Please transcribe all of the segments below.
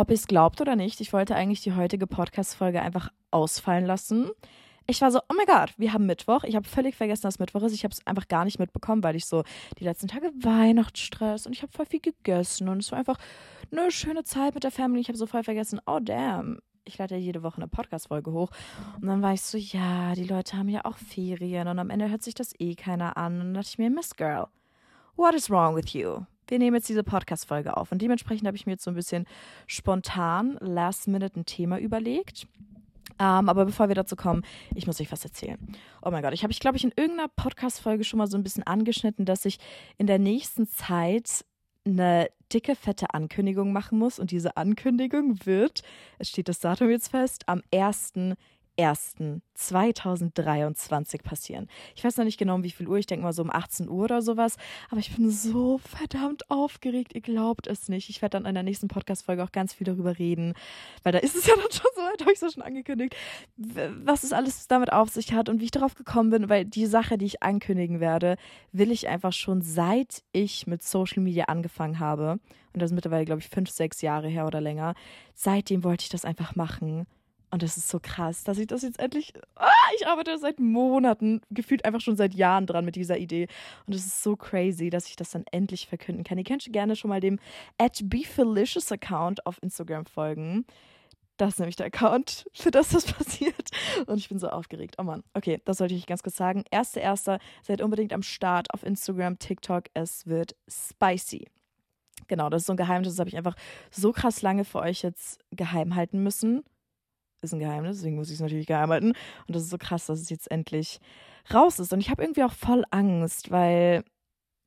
Ob ihr es glaubt oder nicht, ich wollte eigentlich die heutige Podcast-Folge einfach ausfallen lassen. Ich war so, oh mein Gott, wir haben Mittwoch. Ich habe völlig vergessen, dass Mittwoch ist. Ich habe es einfach gar nicht mitbekommen, weil ich so die letzten Tage Weihnachtsstress und ich habe voll viel gegessen und es war einfach eine schöne Zeit mit der Family. Ich habe so voll vergessen, oh damn, ich lade ja jede Woche eine Podcast-Folge hoch. Und dann war ich so, ja, die Leute haben ja auch Ferien und am Ende hört sich das eh keiner an. Und dann dachte ich mir, Miss Girl, what is wrong with you? Wir nehmen jetzt diese Podcast-Folge auf. Und dementsprechend habe ich mir jetzt so ein bisschen spontan, last minute ein Thema überlegt. Ähm, aber bevor wir dazu kommen, ich muss euch was erzählen. Oh mein Gott, ich habe, ich glaube ich, in irgendeiner Podcast-Folge schon mal so ein bisschen angeschnitten, dass ich in der nächsten Zeit eine dicke, fette Ankündigung machen muss. Und diese Ankündigung wird, es steht das Datum jetzt fest, am 1. 1.1.2023 passieren. Ich weiß noch nicht genau, um wie viel Uhr, ich denke mal so um 18 Uhr oder sowas, aber ich bin so verdammt aufgeregt, ihr glaubt es nicht. Ich werde dann in der nächsten Podcast-Folge auch ganz viel darüber reden, weil da ist es ja dann schon so weit, habe ich ja schon angekündigt, was es alles damit auf sich hat und wie ich darauf gekommen bin, weil die Sache, die ich ankündigen werde, will ich einfach schon seit ich mit Social Media angefangen habe, und das ist mittlerweile, glaube ich, fünf, sechs Jahre her oder länger, seitdem wollte ich das einfach machen. Und das ist so krass, dass ich das jetzt endlich. Ah, ich arbeite seit Monaten, gefühlt einfach schon seit Jahren dran mit dieser Idee. Und es ist so crazy, dass ich das dann endlich verkünden kann. Ihr könnt gerne schon mal dem at BeFelicious Account auf Instagram folgen. Das ist nämlich der Account, für das das passiert. Und ich bin so aufgeregt. Oh Mann. Okay, das sollte ich ganz kurz sagen. Erster, erster, seid unbedingt am Start auf Instagram, TikTok. Es wird spicy. Genau, das ist so ein Geheimnis, das habe ich einfach so krass lange für euch jetzt geheim halten müssen ist ein Geheimnis, deswegen muss ich es natürlich geheim halten. Und das ist so krass, dass es jetzt endlich raus ist. Und ich habe irgendwie auch voll Angst, weil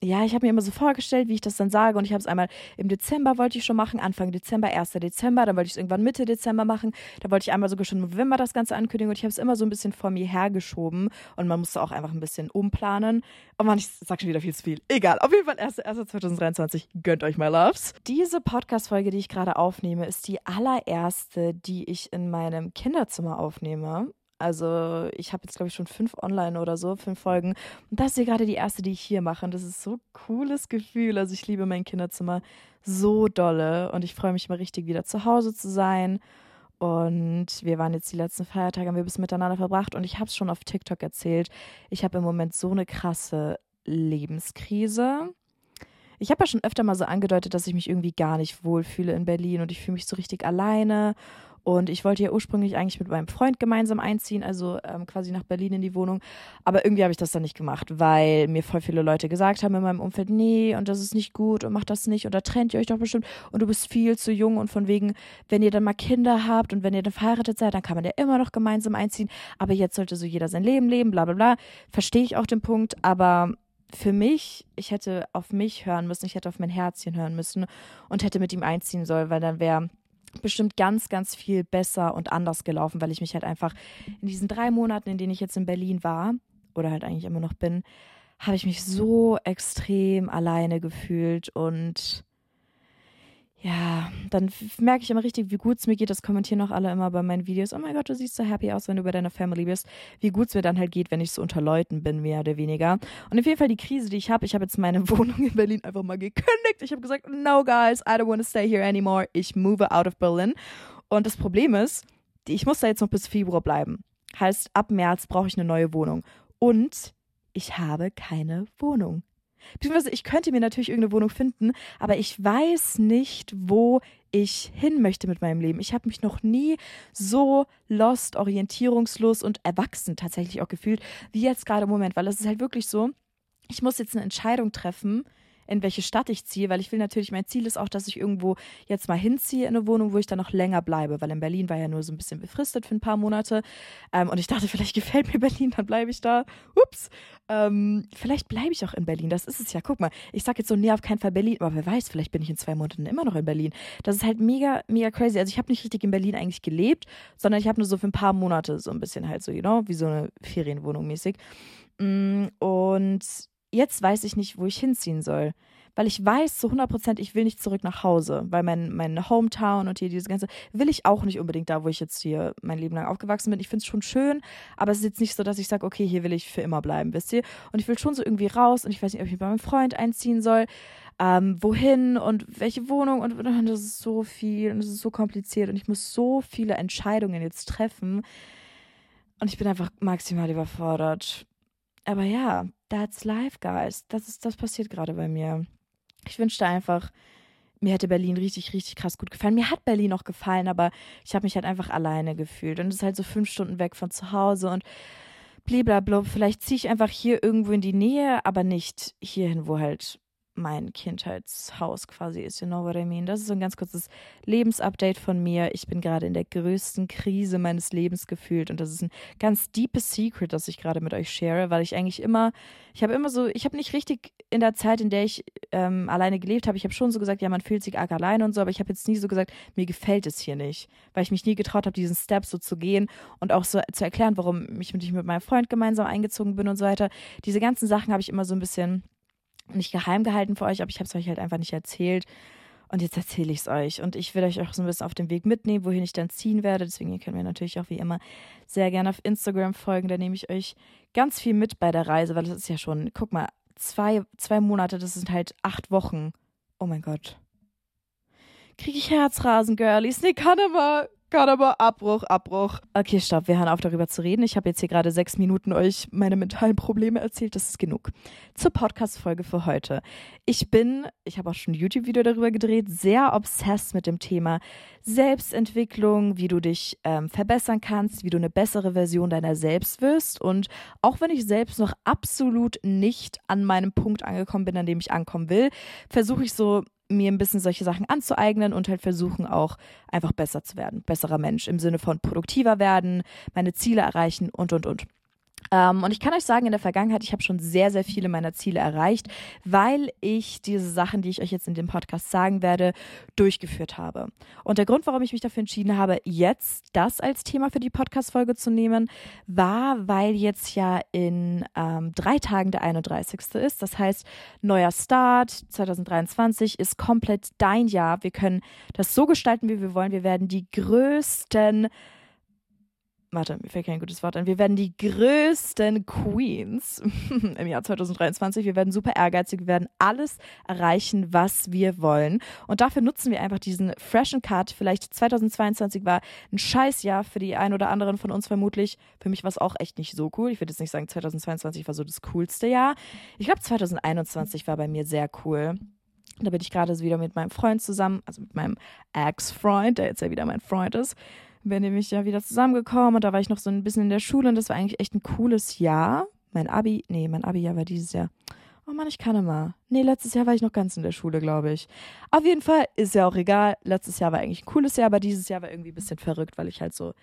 ja, ich habe mir immer so vorgestellt, wie ich das dann sage. Und ich habe es einmal im Dezember wollte ich schon machen, Anfang Dezember, 1. Dezember, dann wollte ich es irgendwann Mitte Dezember machen. Da wollte ich einmal sogar schon im November das Ganze ankündigen. Und ich habe es immer so ein bisschen vor mir hergeschoben. Und man musste auch einfach ein bisschen umplanen. Oh man, ich sag schon wieder viel zu viel. Egal. Auf jeden Fall 1. 2023. Gönnt euch mal Loves. Diese Podcast-Folge, die ich gerade aufnehme, ist die allererste, die ich in meinem Kinderzimmer aufnehme. Also ich habe jetzt, glaube ich, schon fünf online oder so, fünf Folgen. Und das ist hier gerade die erste, die ich hier mache. Und das ist so ein cooles Gefühl. Also ich liebe mein Kinderzimmer so dolle. Und ich freue mich immer richtig, wieder zu Hause zu sein. Und wir waren jetzt die letzten Feiertage, haben wir bis miteinander verbracht. Und ich habe es schon auf TikTok erzählt. Ich habe im Moment so eine krasse Lebenskrise. Ich habe ja schon öfter mal so angedeutet, dass ich mich irgendwie gar nicht wohlfühle in Berlin und ich fühle mich so richtig alleine und ich wollte ja ursprünglich eigentlich mit meinem Freund gemeinsam einziehen, also ähm, quasi nach Berlin in die Wohnung. Aber irgendwie habe ich das dann nicht gemacht, weil mir voll viele Leute gesagt haben in meinem Umfeld, nee, und das ist nicht gut und macht das nicht und da trennt ihr euch doch bestimmt und du bist viel zu jung und von wegen, wenn ihr dann mal Kinder habt und wenn ihr dann verheiratet seid, dann kann man ja immer noch gemeinsam einziehen. Aber jetzt sollte so jeder sein Leben leben, bla bla bla. Verstehe ich auch den Punkt, aber für mich, ich hätte auf mich hören müssen, ich hätte auf mein Herzchen hören müssen und hätte mit ihm einziehen sollen, weil dann wäre bestimmt ganz, ganz viel besser und anders gelaufen, weil ich mich halt einfach in diesen drei Monaten, in denen ich jetzt in Berlin war, oder halt eigentlich immer noch bin, habe ich mich so extrem alleine gefühlt und ja, dann merke ich immer richtig, wie gut es mir geht. Das kommentieren auch alle immer bei meinen Videos. Oh mein Gott, du siehst so happy aus, wenn du bei deiner Family bist. Wie gut es mir dann halt geht, wenn ich so unter Leuten bin, mehr oder weniger. Und auf jeden Fall die Krise, die ich habe. Ich habe jetzt meine Wohnung in Berlin einfach mal gekündigt. Ich habe gesagt, no guys, I don't want to stay here anymore. Ich move out of Berlin. Und das Problem ist, ich muss da jetzt noch bis Februar bleiben. Heißt, ab März brauche ich eine neue Wohnung. Und ich habe keine Wohnung. Beziehungsweise ich könnte mir natürlich irgendeine Wohnung finden, aber ich weiß nicht, wo ich hin möchte mit meinem Leben. Ich habe mich noch nie so lost, orientierungslos und erwachsen tatsächlich auch gefühlt, wie jetzt gerade im Moment, weil es ist halt wirklich so, ich muss jetzt eine Entscheidung treffen, in welche Stadt ich ziehe, weil ich will natürlich, mein Ziel ist auch, dass ich irgendwo jetzt mal hinziehe in eine Wohnung, wo ich dann noch länger bleibe, weil in Berlin war ja nur so ein bisschen befristet für ein paar Monate. Ähm, und ich dachte, vielleicht gefällt mir Berlin, dann bleibe ich da. Ups. Ähm, vielleicht bleibe ich auch in Berlin. Das ist es ja. Guck mal, ich sage jetzt so, nee, auf keinen Fall Berlin, aber wer weiß, vielleicht bin ich in zwei Monaten immer noch in Berlin. Das ist halt mega, mega crazy. Also ich habe nicht richtig in Berlin eigentlich gelebt, sondern ich habe nur so für ein paar Monate so ein bisschen halt so, you know, wie so eine Ferienwohnung mäßig. Mm, und jetzt weiß ich nicht, wo ich hinziehen soll. weil ich weiß zu 100 Prozent, ich will nicht zurück nach Hause, weil mein, mein Hometown und hier diese ganze, will ich auch nicht unbedingt da, wo ich jetzt hier mein Leben lang aufgewachsen bin. Ich finde es schon schön, aber es ist jetzt nicht so, dass ich sage, okay, hier will ich für immer bleiben, wisst ihr? Und ich will schon so irgendwie raus und ich weiß nicht, ob ich bei meinem Freund einziehen soll, ähm, wohin und welche Wohnung und, und das ist so viel und es ist so kompliziert und ich muss so viele Entscheidungen jetzt treffen und ich bin einfach maximal überfordert. Aber ja, that's life, guys. Das ist, das passiert gerade bei mir. Ich wünschte einfach, mir hätte Berlin richtig, richtig krass gut gefallen. Mir hat Berlin auch gefallen, aber ich habe mich halt einfach alleine gefühlt. Und es ist halt so fünf Stunden weg von zu Hause und blablabla. Vielleicht ziehe ich einfach hier irgendwo in die Nähe, aber nicht hierhin, wo halt mein Kindheitshaus quasi ist. You know what I mean? Das ist so ein ganz kurzes Lebensupdate von mir. Ich bin gerade in der größten Krise meines Lebens gefühlt und das ist ein ganz deepes Secret, das ich gerade mit euch share, weil ich eigentlich immer, ich habe immer so, ich habe nicht richtig in der Zeit, in der ich ähm, alleine gelebt habe, ich habe schon so gesagt, ja, man fühlt sich arg alleine und so, aber ich habe jetzt nie so gesagt, mir gefällt es hier nicht, weil ich mich nie getraut habe, diesen Step so zu gehen und auch so zu erklären, warum ich mit meinem Freund gemeinsam eingezogen bin und so weiter. Diese ganzen Sachen habe ich immer so ein bisschen nicht geheim gehalten für euch, aber ich habe es euch halt einfach nicht erzählt. Und jetzt erzähle ich es euch. Und ich will euch auch so ein bisschen auf den Weg mitnehmen, wohin ich dann ziehen werde. Deswegen ihr könnt mir natürlich auch wie immer sehr gerne auf Instagram folgen. Da nehme ich euch ganz viel mit bei der Reise, weil das ist ja schon, guck mal, zwei, zwei Monate, das sind halt acht Wochen. Oh mein Gott. Kriege ich Herzrasen, Girlies? Nee, kann aber. Gott, aber Abbruch, Abbruch. Okay, stopp, wir hören auf darüber zu reden. Ich habe jetzt hier gerade sechs Minuten euch meine mentalen Probleme erzählt. Das ist genug. Zur Podcast-Folge für heute. Ich bin, ich habe auch schon ein YouTube-Video darüber gedreht, sehr obsessed mit dem Thema Selbstentwicklung, wie du dich ähm, verbessern kannst, wie du eine bessere Version deiner selbst wirst. Und auch wenn ich selbst noch absolut nicht an meinem Punkt angekommen bin, an dem ich ankommen will, versuche ich so mir ein bisschen solche Sachen anzueignen und halt versuchen auch einfach besser zu werden, besserer Mensch im Sinne von produktiver werden, meine Ziele erreichen und und und. Ähm, und ich kann euch sagen, in der Vergangenheit, ich habe schon sehr, sehr viele meiner Ziele erreicht, weil ich diese Sachen, die ich euch jetzt in dem Podcast sagen werde, durchgeführt habe. Und der Grund, warum ich mich dafür entschieden habe, jetzt das als Thema für die Podcast-Folge zu nehmen, war, weil jetzt ja in ähm, drei Tagen der 31. ist. Das heißt, neuer Start 2023 ist komplett dein Jahr. Wir können das so gestalten, wie wir wollen. Wir werden die größten warte, mir fällt kein gutes Wort ein. Wir werden die größten Queens im Jahr 2023. Wir werden super ehrgeizig. Wir werden alles erreichen, was wir wollen. Und dafür nutzen wir einfach diesen freshen Cut. Vielleicht 2022 war ein Scheißjahr für die ein oder anderen von uns vermutlich. Für mich war es auch echt nicht so cool. Ich würde jetzt nicht sagen, 2022 war so das coolste Jahr. Ich glaube, 2021 war bei mir sehr cool. Da bin ich gerade wieder mit meinem Freund zusammen, also mit meinem Ex-Freund, der jetzt ja wieder mein Freund ist bin nämlich ja wieder zusammengekommen und da war ich noch so ein bisschen in der Schule und das war eigentlich echt ein cooles Jahr. Mein Abi, nee, mein Abi-Jahr war dieses Jahr. Oh Mann, ich kann immer. Nee, letztes Jahr war ich noch ganz in der Schule, glaube ich. Auf jeden Fall ist ja auch egal. Letztes Jahr war eigentlich ein cooles Jahr, aber dieses Jahr war irgendwie ein bisschen verrückt, weil ich halt so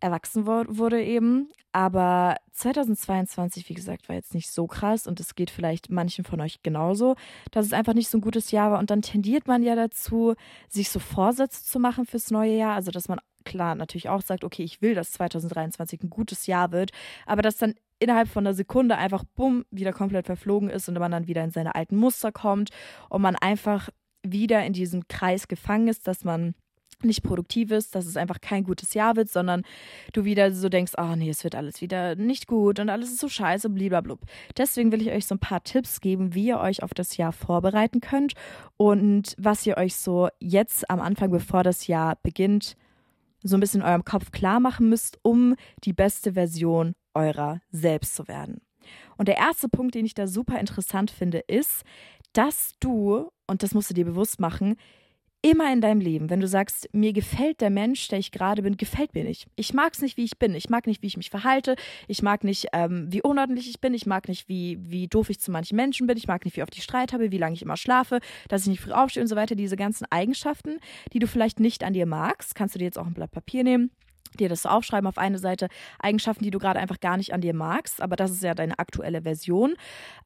erwachsen wurde eben. Aber 2022, wie gesagt, war jetzt nicht so krass und es geht vielleicht manchen von euch genauso, dass es einfach nicht so ein gutes Jahr war. Und dann tendiert man ja dazu, sich so Vorsätze zu machen fürs neue Jahr. Also, dass man klar natürlich auch sagt, okay, ich will, dass 2023 ein gutes Jahr wird, aber dass dann innerhalb von einer Sekunde einfach bumm wieder komplett verflogen ist und man dann wieder in seine alten Muster kommt und man einfach wieder in diesem Kreis gefangen ist, dass man nicht produktiv ist, dass es einfach kein gutes Jahr wird, sondern du wieder so denkst, oh nee, es wird alles wieder nicht gut und alles ist so scheiße, blub. Deswegen will ich euch so ein paar Tipps geben, wie ihr euch auf das Jahr vorbereiten könnt und was ihr euch so jetzt am Anfang, bevor das Jahr beginnt, so ein bisschen in eurem Kopf klar machen müsst, um die beste Version eurer selbst zu werden. Und der erste Punkt, den ich da super interessant finde, ist, dass du, und das musst du dir bewusst machen, immer in deinem Leben, wenn du sagst, mir gefällt der Mensch, der ich gerade bin, gefällt mir nicht. Ich mag es nicht, wie ich bin. Ich mag nicht, wie ich mich verhalte. Ich mag nicht, ähm, wie unordentlich ich bin. Ich mag nicht, wie, wie doof ich zu manchen Menschen bin. Ich mag nicht, wie oft ich Streit habe, wie lange ich immer schlafe, dass ich nicht früh aufstehe und so weiter. Diese ganzen Eigenschaften, die du vielleicht nicht an dir magst, kannst du dir jetzt auch ein Blatt Papier nehmen dir das aufschreiben auf eine Seite, Eigenschaften, die du gerade einfach gar nicht an dir magst, aber das ist ja deine aktuelle Version.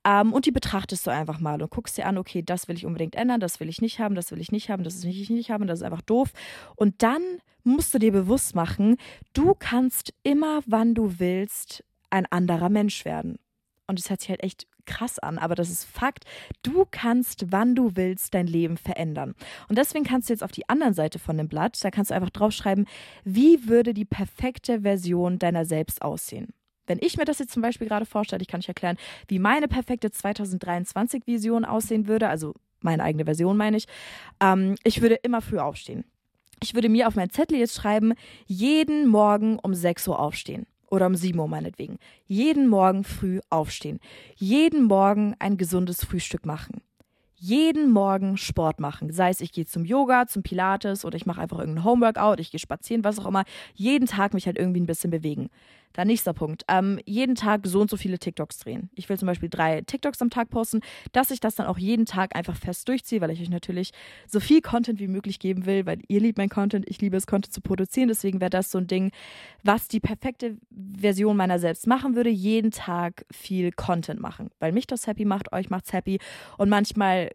Ähm, und die betrachtest du einfach mal und guckst dir an, okay, das will ich unbedingt ändern, das will ich nicht haben, das will ich nicht haben, das will ich nicht haben, das ist einfach doof. Und dann musst du dir bewusst machen, du kannst immer, wann du willst, ein anderer Mensch werden. Und es hört sich halt echt krass an, aber das ist Fakt. Du kannst, wann du willst, dein Leben verändern. Und deswegen kannst du jetzt auf die anderen Seite von dem Blatt, da kannst du einfach draufschreiben, wie würde die perfekte Version deiner selbst aussehen. Wenn ich mir das jetzt zum Beispiel gerade vorstelle, ich kann euch erklären, wie meine perfekte 2023-Vision aussehen würde, also meine eigene Version meine ich, ähm, ich würde immer früh aufstehen. Ich würde mir auf mein Zettel jetzt schreiben, jeden Morgen um 6 Uhr aufstehen. Oder um 7 Uhr meinetwegen. Jeden Morgen früh aufstehen. Jeden Morgen ein gesundes Frühstück machen jeden Morgen Sport machen. Sei es, ich gehe zum Yoga, zum Pilates oder ich mache einfach irgendein Homeworkout, ich gehe spazieren, was auch immer. Jeden Tag mich halt irgendwie ein bisschen bewegen. Dann nächster Punkt. Ähm, jeden Tag so und so viele TikToks drehen. Ich will zum Beispiel drei TikToks am Tag posten, dass ich das dann auch jeden Tag einfach fest durchziehe, weil ich euch natürlich so viel Content wie möglich geben will, weil ihr liebt mein Content, ich liebe es, Content zu produzieren. Deswegen wäre das so ein Ding, was die perfekte Version meiner selbst machen würde, jeden Tag viel Content machen. Weil mich das happy macht, euch macht's happy. Und manchmal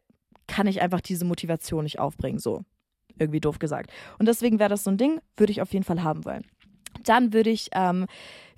kann ich einfach diese Motivation nicht aufbringen. So, irgendwie doof gesagt. Und deswegen wäre das so ein Ding, würde ich auf jeden Fall haben wollen. Dann würde ich ähm,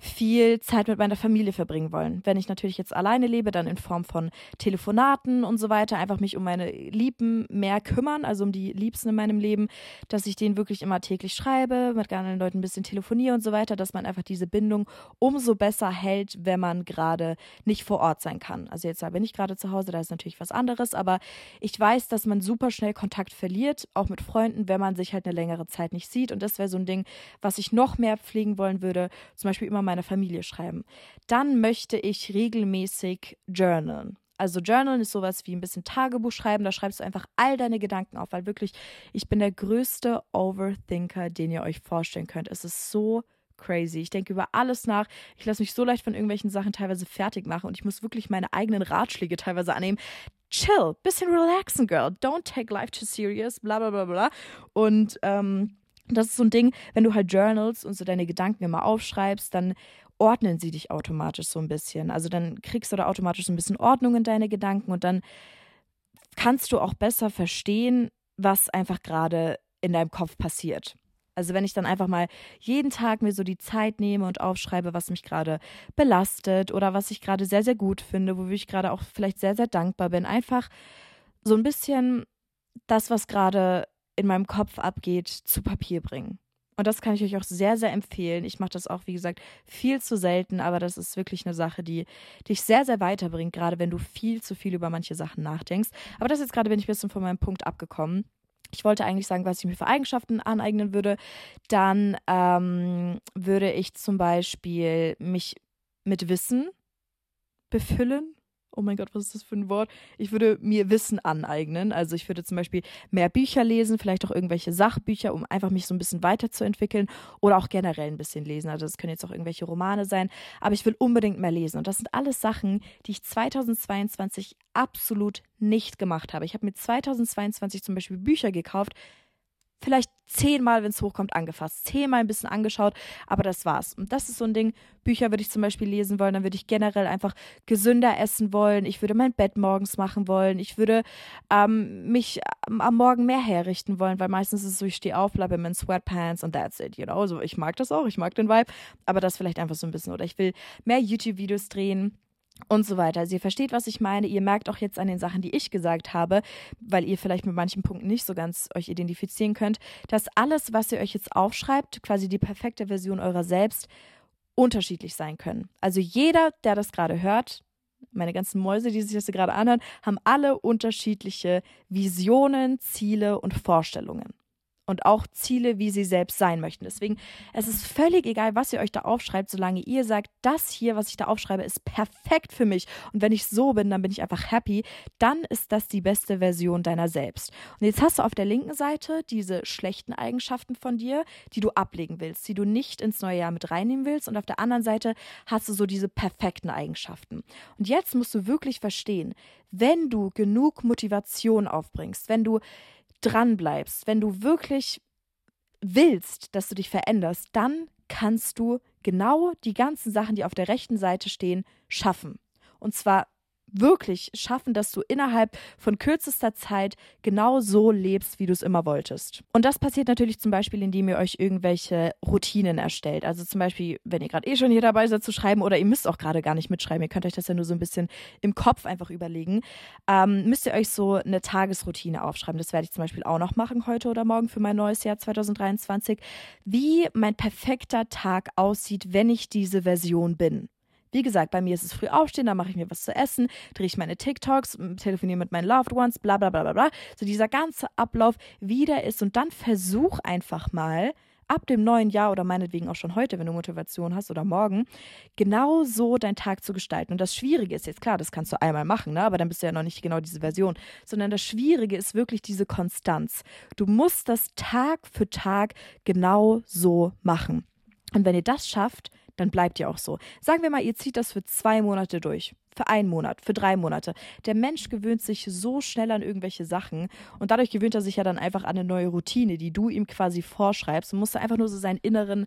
viel Zeit mit meiner Familie verbringen wollen. Wenn ich natürlich jetzt alleine lebe, dann in Form von Telefonaten und so weiter, einfach mich um meine Lieben mehr kümmern, also um die Liebsten in meinem Leben, dass ich denen wirklich immer täglich schreibe, mit anderen Leuten ein bisschen telefoniere und so weiter, dass man einfach diese Bindung umso besser hält, wenn man gerade nicht vor Ort sein kann. Also jetzt bin ich gerade zu Hause, da ist natürlich was anderes, aber ich weiß, dass man super schnell Kontakt verliert, auch mit Freunden, wenn man sich halt eine längere Zeit nicht sieht. Und das wäre so ein Ding, was ich noch mehr pflegen wollen würde. Zum Beispiel immer meiner Familie schreiben. Dann möchte ich regelmäßig journalen. Also Journalen ist sowas wie ein bisschen Tagebuch schreiben, da schreibst du einfach all deine Gedanken auf, weil wirklich, ich bin der größte Overthinker, den ihr euch vorstellen könnt. Es ist so crazy. Ich denke über alles nach. Ich lasse mich so leicht von irgendwelchen Sachen teilweise fertig machen und ich muss wirklich meine eigenen Ratschläge teilweise annehmen. Chill, bisschen relaxen, girl. Don't take life too serious, bla bla bla bla. Und ähm, das ist so ein Ding, wenn du halt journals und so deine Gedanken immer aufschreibst, dann ordnen sie dich automatisch so ein bisschen. Also dann kriegst du da automatisch so ein bisschen Ordnung in deine Gedanken und dann kannst du auch besser verstehen, was einfach gerade in deinem Kopf passiert. Also wenn ich dann einfach mal jeden Tag mir so die Zeit nehme und aufschreibe, was mich gerade belastet oder was ich gerade sehr, sehr gut finde, wofür ich gerade auch vielleicht sehr, sehr dankbar bin. Einfach so ein bisschen das, was gerade in meinem Kopf abgeht, zu Papier bringen. Und das kann ich euch auch sehr, sehr empfehlen. Ich mache das auch, wie gesagt, viel zu selten, aber das ist wirklich eine Sache, die dich sehr, sehr weiterbringt, gerade wenn du viel zu viel über manche Sachen nachdenkst. Aber das jetzt gerade bin ich ein bisschen von meinem Punkt abgekommen. Ich wollte eigentlich sagen, was ich mir für Eigenschaften aneignen würde. Dann ähm, würde ich zum Beispiel mich mit Wissen befüllen oh mein Gott, was ist das für ein Wort? Ich würde mir Wissen aneignen. Also ich würde zum Beispiel mehr Bücher lesen, vielleicht auch irgendwelche Sachbücher, um einfach mich so ein bisschen weiterzuentwickeln oder auch generell ein bisschen lesen. Also das können jetzt auch irgendwelche Romane sein, aber ich will unbedingt mehr lesen. Und das sind alles Sachen, die ich 2022 absolut nicht gemacht habe. Ich habe mir 2022 zum Beispiel Bücher gekauft, vielleicht zehnmal, wenn es hochkommt, angefasst, zehnmal ein bisschen angeschaut, aber das war's. Und das ist so ein Ding. Bücher würde ich zum Beispiel lesen wollen, dann würde ich generell einfach gesünder essen wollen. Ich würde mein Bett morgens machen wollen. Ich würde ähm, mich am Morgen mehr herrichten wollen, weil meistens ist es so, ich stehe auf, bleibe in meinen Sweatpants und that's it, you know. So, ich mag das auch, ich mag den Vibe, aber das vielleicht einfach so ein bisschen. Oder ich will mehr YouTube-Videos drehen und so weiter. Also ihr versteht, was ich meine. Ihr merkt auch jetzt an den Sachen, die ich gesagt habe, weil ihr vielleicht mit manchen Punkten nicht so ganz euch identifizieren könnt, dass alles, was ihr euch jetzt aufschreibt, quasi die perfekte Version eurer selbst, unterschiedlich sein können. Also jeder, der das gerade hört, meine ganzen Mäuse, die sich das gerade anhören, haben alle unterschiedliche Visionen, Ziele und Vorstellungen und auch Ziele, wie sie selbst sein möchten. Deswegen, es ist völlig egal, was ihr euch da aufschreibt, solange ihr sagt, das hier, was ich da aufschreibe, ist perfekt für mich. Und wenn ich so bin, dann bin ich einfach happy. Dann ist das die beste Version deiner selbst. Und jetzt hast du auf der linken Seite diese schlechten Eigenschaften von dir, die du ablegen willst, die du nicht ins neue Jahr mit reinnehmen willst. Und auf der anderen Seite hast du so diese perfekten Eigenschaften. Und jetzt musst du wirklich verstehen, wenn du genug Motivation aufbringst, wenn du dran bleibst, wenn du wirklich willst, dass du dich veränderst, dann kannst du genau die ganzen Sachen, die auf der rechten Seite stehen, schaffen. Und zwar wirklich schaffen, dass du innerhalb von kürzester Zeit genau so lebst, wie du es immer wolltest. Und das passiert natürlich zum Beispiel, indem ihr euch irgendwelche Routinen erstellt. Also zum Beispiel, wenn ihr gerade eh schon hier dabei seid zu schreiben oder ihr müsst auch gerade gar nicht mitschreiben, ihr könnt euch das ja nur so ein bisschen im Kopf einfach überlegen, ähm, müsst ihr euch so eine Tagesroutine aufschreiben. Das werde ich zum Beispiel auch noch machen heute oder morgen für mein neues Jahr 2023. Wie mein perfekter Tag aussieht, wenn ich diese Version bin. Wie gesagt, bei mir ist es früh aufstehen, dann mache ich mir was zu essen, drehe ich meine TikToks, telefoniere mit meinen Loved Ones, bla bla bla bla bla. So dieser ganze Ablauf, wie der ist. Und dann versuch einfach mal, ab dem neuen Jahr oder meinetwegen auch schon heute, wenn du Motivation hast oder morgen, genau so deinen Tag zu gestalten. Und das Schwierige ist jetzt klar, das kannst du einmal machen, ne? aber dann bist du ja noch nicht genau diese Version, sondern das Schwierige ist wirklich diese Konstanz. Du musst das Tag für Tag genau so machen. Und wenn ihr das schafft, dann bleibt ihr auch so. Sagen wir mal, ihr zieht das für zwei Monate durch, für einen Monat, für drei Monate. Der Mensch gewöhnt sich so schnell an irgendwelche Sachen und dadurch gewöhnt er sich ja dann einfach an eine neue Routine, die du ihm quasi vorschreibst und musst einfach nur so seinen inneren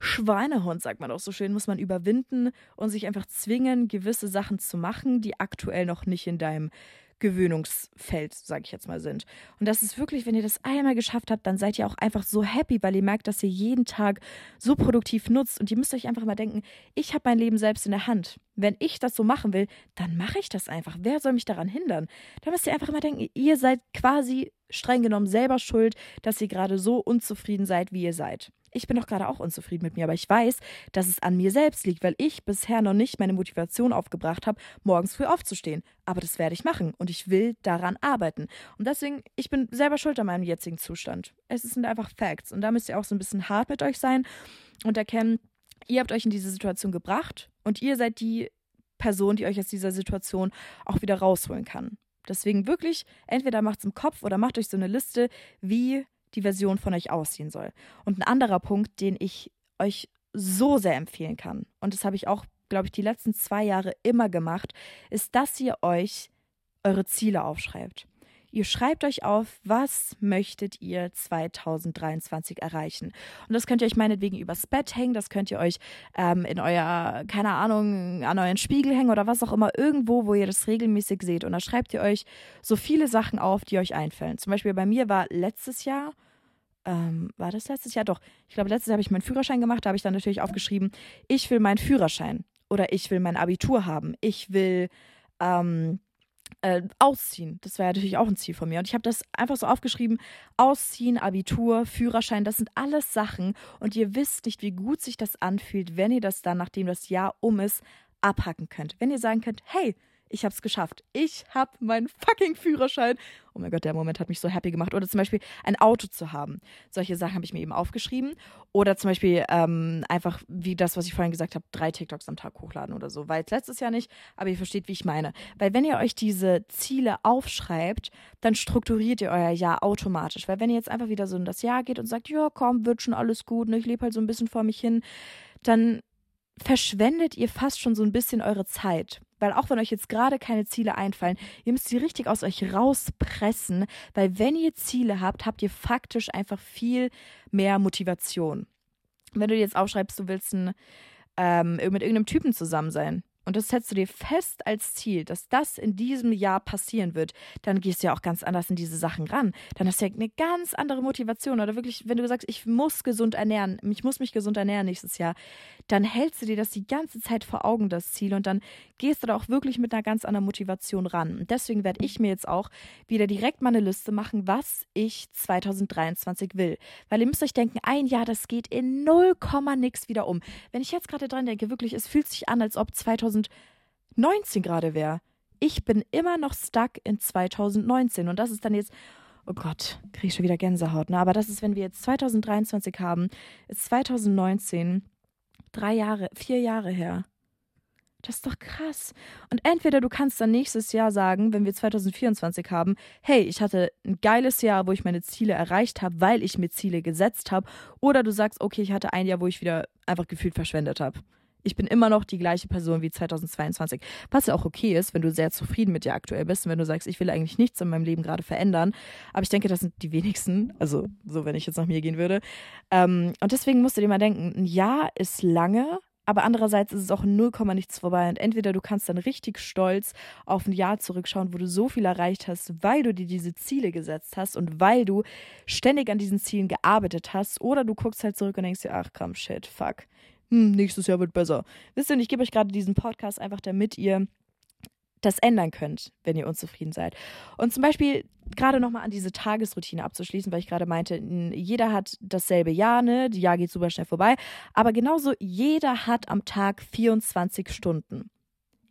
Schweinehund, sagt man auch so schön, muss man überwinden und sich einfach zwingen, gewisse Sachen zu machen, die aktuell noch nicht in deinem Gewöhnungsfeld, sage ich jetzt mal, sind. Und das ist wirklich, wenn ihr das einmal geschafft habt, dann seid ihr auch einfach so happy, weil ihr merkt, dass ihr jeden Tag so produktiv nutzt. Und ihr müsst euch einfach mal denken, ich habe mein Leben selbst in der Hand. Wenn ich das so machen will, dann mache ich das einfach. Wer soll mich daran hindern? Da müsst ihr einfach mal denken, ihr seid quasi streng genommen selber schuld, dass ihr gerade so unzufrieden seid, wie ihr seid ich bin doch gerade auch unzufrieden mit mir, aber ich weiß, dass es an mir selbst liegt, weil ich bisher noch nicht meine Motivation aufgebracht habe, morgens früh aufzustehen. Aber das werde ich machen und ich will daran arbeiten. Und deswegen, ich bin selber schuld an meinem jetzigen Zustand. Es sind einfach Facts und da müsst ihr auch so ein bisschen hart mit euch sein und erkennen, ihr habt euch in diese Situation gebracht und ihr seid die Person, die euch aus dieser Situation auch wieder rausholen kann. Deswegen wirklich, entweder macht es im Kopf oder macht euch so eine Liste, wie die Version von euch aussehen soll. Und ein anderer Punkt, den ich euch so sehr empfehlen kann, und das habe ich auch, glaube ich, die letzten zwei Jahre immer gemacht, ist, dass ihr euch eure Ziele aufschreibt. Ihr schreibt euch auf, was möchtet ihr 2023 erreichen. Und das könnt ihr euch meinetwegen übers Bett hängen, das könnt ihr euch ähm, in euer, keine Ahnung, an euren Spiegel hängen oder was auch immer, irgendwo, wo ihr das regelmäßig seht. Und da schreibt ihr euch so viele Sachen auf, die euch einfallen. Zum Beispiel bei mir war letztes Jahr, ähm, war das letztes Jahr? Doch. Ich glaube, letztes Jahr habe ich meinen Führerschein gemacht. Da habe ich dann natürlich aufgeschrieben, ich will meinen Führerschein oder ich will mein Abitur haben. Ich will ähm, äh, ausziehen. Das wäre natürlich auch ein Ziel von mir. Und ich habe das einfach so aufgeschrieben: Ausziehen, Abitur, Führerschein, das sind alles Sachen. Und ihr wisst nicht, wie gut sich das anfühlt, wenn ihr das dann, nachdem das Jahr um ist, abhacken könnt. Wenn ihr sagen könnt, hey, ich habe es geschafft. Ich habe meinen fucking Führerschein. Oh mein Gott, der Moment hat mich so happy gemacht. Oder zum Beispiel ein Auto zu haben. Solche Sachen habe ich mir eben aufgeschrieben. Oder zum Beispiel ähm, einfach wie das, was ich vorhin gesagt habe, drei TikToks am Tag hochladen oder so. Weil es letztes Jahr nicht, aber ihr versteht, wie ich meine. Weil wenn ihr euch diese Ziele aufschreibt, dann strukturiert ihr euer Jahr automatisch. Weil wenn ihr jetzt einfach wieder so in das Jahr geht und sagt, ja, komm, wird schon alles gut, ne, ich lebe halt so ein bisschen vor mich hin, dann verschwendet ihr fast schon so ein bisschen eure Zeit. Weil auch wenn euch jetzt gerade keine Ziele einfallen, ihr müsst sie richtig aus euch rauspressen, weil wenn ihr Ziele habt, habt ihr faktisch einfach viel mehr Motivation. Wenn du jetzt aufschreibst, du willst ein, ähm, mit irgendeinem Typen zusammen sein, und das setzt du dir fest als Ziel, dass das in diesem Jahr passieren wird, dann gehst du ja auch ganz anders in diese Sachen ran. Dann hast du ja eine ganz andere Motivation. Oder wirklich, wenn du sagst, ich muss gesund ernähren, ich muss mich gesund ernähren nächstes Jahr, dann hältst du dir das die ganze Zeit vor Augen, das Ziel. Und dann gehst du da auch wirklich mit einer ganz anderen Motivation ran. Und deswegen werde ich mir jetzt auch wieder direkt mal eine Liste machen, was ich 2023 will. Weil ihr müsst euch denken, ein Jahr, das geht in 0, nix wieder um. Wenn ich jetzt gerade dran denke, wirklich, es fühlt sich an, als ob 2023 2019 gerade wäre. Ich bin immer noch stuck in 2019 und das ist dann jetzt, oh Gott, kriege ich schon wieder Gänsehaut, ne? Aber das ist, wenn wir jetzt 2023 haben, ist 2019 drei Jahre, vier Jahre her. Das ist doch krass. Und entweder du kannst dann nächstes Jahr sagen, wenn wir 2024 haben, hey, ich hatte ein geiles Jahr, wo ich meine Ziele erreicht habe, weil ich mir Ziele gesetzt habe, oder du sagst, okay, ich hatte ein Jahr, wo ich wieder einfach gefühlt verschwendet habe ich bin immer noch die gleiche Person wie 2022. Was ja auch okay ist, wenn du sehr zufrieden mit dir aktuell bist und wenn du sagst, ich will eigentlich nichts in meinem Leben gerade verändern. Aber ich denke, das sind die wenigsten. Also, so, wenn ich jetzt nach mir gehen würde. Ähm, und deswegen musst du dir mal denken, ein Jahr ist lange, aber andererseits ist es auch 0, nichts vorbei. Und entweder du kannst dann richtig stolz auf ein Jahr zurückschauen, wo du so viel erreicht hast, weil du dir diese Ziele gesetzt hast und weil du ständig an diesen Zielen gearbeitet hast. Oder du guckst halt zurück und denkst dir, ach komm, shit, fuck. Hm, nächstes Jahr wird besser. Wisst ihr, ich gebe euch gerade diesen Podcast einfach, damit ihr das ändern könnt, wenn ihr unzufrieden seid. Und zum Beispiel gerade nochmal an diese Tagesroutine abzuschließen, weil ich gerade meinte, jeder hat dasselbe Jahr, ne? Die Jahr geht super schnell vorbei. Aber genauso, jeder hat am Tag 24 Stunden.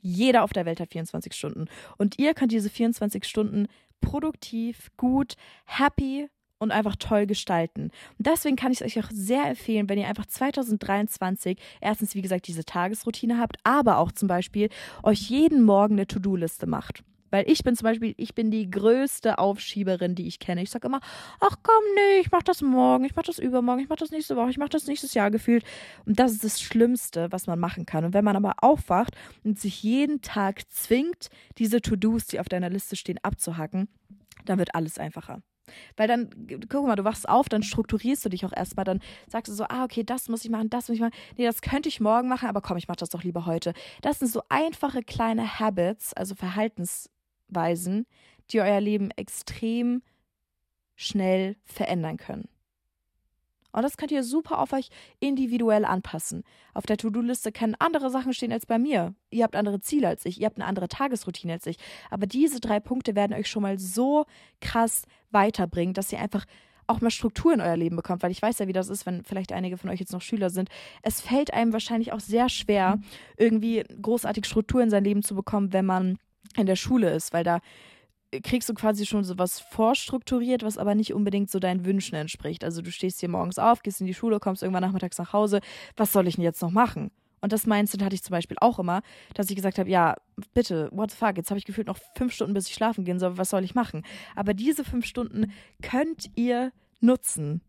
Jeder auf der Welt hat 24 Stunden. Und ihr könnt diese 24 Stunden produktiv, gut, happy und einfach toll gestalten. Und deswegen kann ich es euch auch sehr empfehlen, wenn ihr einfach 2023 erstens, wie gesagt, diese Tagesroutine habt, aber auch zum Beispiel euch jeden Morgen eine To-Do-Liste macht. Weil ich bin zum Beispiel, ich bin die größte Aufschieberin, die ich kenne. Ich sage immer, ach komm, nee, ich mach das morgen, ich mach das übermorgen, ich mach das nächste Woche, ich mach das nächstes Jahr gefühlt. Und das ist das Schlimmste, was man machen kann. Und wenn man aber aufwacht und sich jeden Tag zwingt, diese To-Dos, die auf deiner Liste stehen, abzuhacken, dann wird alles einfacher. Weil dann, guck mal, du wachst auf, dann strukturierst du dich auch erstmal, dann sagst du so, ah, okay, das muss ich machen, das muss ich machen. Nee, das könnte ich morgen machen, aber komm, ich mach das doch lieber heute. Das sind so einfache kleine Habits, also Verhaltensweisen, die euer Leben extrem schnell verändern können. Und das könnt ihr super auf euch individuell anpassen. Auf der To-Do-Liste können andere Sachen stehen als bei mir. Ihr habt andere Ziele als ich, ihr habt eine andere Tagesroutine als ich. Aber diese drei Punkte werden euch schon mal so krass weiterbringen, dass ihr einfach auch mal Struktur in euer Leben bekommt, weil ich weiß ja, wie das ist, wenn vielleicht einige von euch jetzt noch Schüler sind. Es fällt einem wahrscheinlich auch sehr schwer, irgendwie großartig Struktur in sein Leben zu bekommen, wenn man in der Schule ist, weil da kriegst du quasi schon so was vorstrukturiert, was aber nicht unbedingt so deinen Wünschen entspricht. Also du stehst hier morgens auf, gehst in die Schule, kommst irgendwann nachmittags nach Hause. Was soll ich denn jetzt noch machen? Und das Mindset hatte ich zum Beispiel auch immer, dass ich gesagt habe, ja, bitte, what the fuck, jetzt habe ich gefühlt noch fünf Stunden, bis ich schlafen gehen soll, was soll ich machen? Aber diese fünf Stunden könnt ihr nutzen.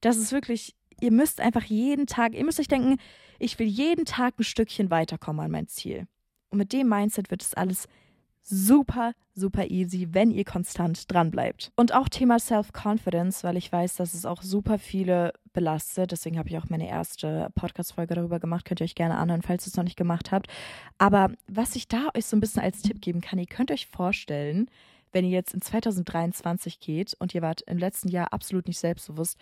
Das ist wirklich, ihr müsst einfach jeden Tag, ihr müsst euch denken, ich will jeden Tag ein Stückchen weiterkommen an mein Ziel. Und mit dem Mindset wird es alles super, super easy, wenn ihr konstant dran bleibt. Und auch Thema Self-Confidence, weil ich weiß, dass es auch super viele belastet. Deswegen habe ich auch meine erste Podcast-Folge darüber gemacht. Könnt ihr euch gerne anhören, falls ihr es noch nicht gemacht habt. Aber was ich da euch so ein bisschen als Tipp geben kann, ihr könnt euch vorstellen, wenn ihr jetzt in 2023 geht und ihr wart im letzten Jahr absolut nicht selbstbewusst,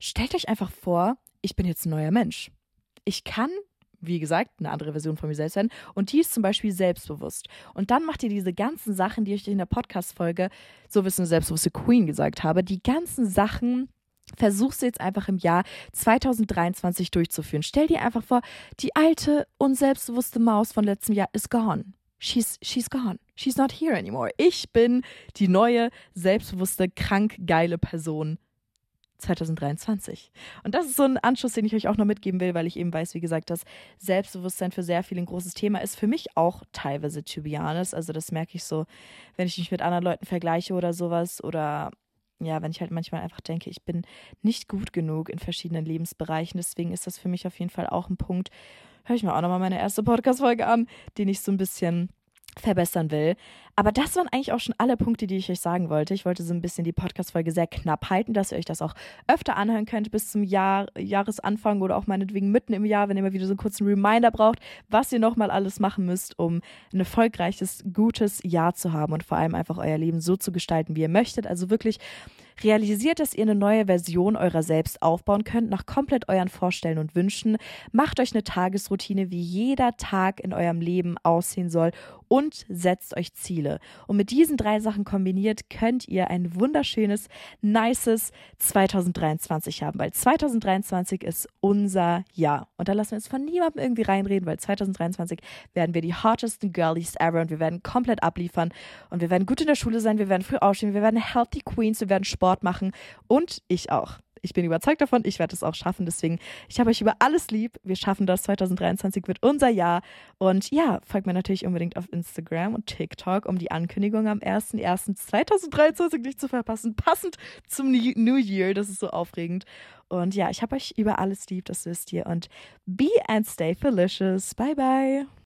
stellt euch einfach vor, ich bin jetzt ein neuer Mensch. Ich kann wie gesagt, eine andere Version von mir selbst sein. Und die ist zum Beispiel selbstbewusst. Und dann macht ihr diese ganzen Sachen, die ich euch in der Podcast-Folge, so eine selbstbewusste Queen gesagt habe, die ganzen Sachen versuchst du jetzt einfach im Jahr 2023 durchzuführen. Stell dir einfach vor, die alte, unselbstbewusste Maus von letztem Jahr ist gone. She's, she's gone. She's not here anymore. Ich bin die neue, selbstbewusste, krank geile Person 2023. Und das ist so ein Anschluss, den ich euch auch noch mitgeben will, weil ich eben weiß, wie gesagt, dass Selbstbewusstsein für sehr viele ein großes Thema ist. Für mich auch teilweise, to be honest. Also das merke ich so, wenn ich mich mit anderen Leuten vergleiche oder sowas oder ja, wenn ich halt manchmal einfach denke, ich bin nicht gut genug in verschiedenen Lebensbereichen. Deswegen ist das für mich auf jeden Fall auch ein Punkt. Hör ich mir auch nochmal meine erste Podcast-Folge an, den ich so ein bisschen verbessern will. Aber das waren eigentlich auch schon alle Punkte, die ich euch sagen wollte. Ich wollte so ein bisschen die Podcast-Folge sehr knapp halten, dass ihr euch das auch öfter anhören könnt bis zum Jahr, Jahresanfang oder auch meinetwegen mitten im Jahr, wenn ihr mal wieder so einen kurzen Reminder braucht, was ihr nochmal alles machen müsst, um ein erfolgreiches, gutes Jahr zu haben und vor allem einfach euer Leben so zu gestalten, wie ihr möchtet. Also wirklich realisiert, dass ihr eine neue Version eurer selbst aufbauen könnt, nach komplett euren Vorstellen und Wünschen. Macht euch eine Tagesroutine, wie jeder Tag in eurem Leben aussehen soll und setzt euch Ziele. Und mit diesen drei Sachen kombiniert könnt ihr ein wunderschönes, nices 2023 haben, weil 2023 ist unser Jahr. Und da lassen wir uns von niemandem irgendwie reinreden, weil 2023 werden wir die hottesten Girlies ever und wir werden komplett abliefern und wir werden gut in der Schule sein, wir werden früh aufstehen, wir werden healthy Queens, wir werden Sport machen und ich auch ich bin überzeugt davon, ich werde es auch schaffen. Deswegen, ich habe euch über alles lieb. Wir schaffen das. 2023 wird unser Jahr. Und ja, folgt mir natürlich unbedingt auf Instagram und TikTok, um die Ankündigung am 01.01.2023 nicht zu verpassen. Passend zum New Year. Das ist so aufregend. Und ja, ich habe euch über alles lieb, das wisst ihr. Und be and stay delicious. Bye, bye.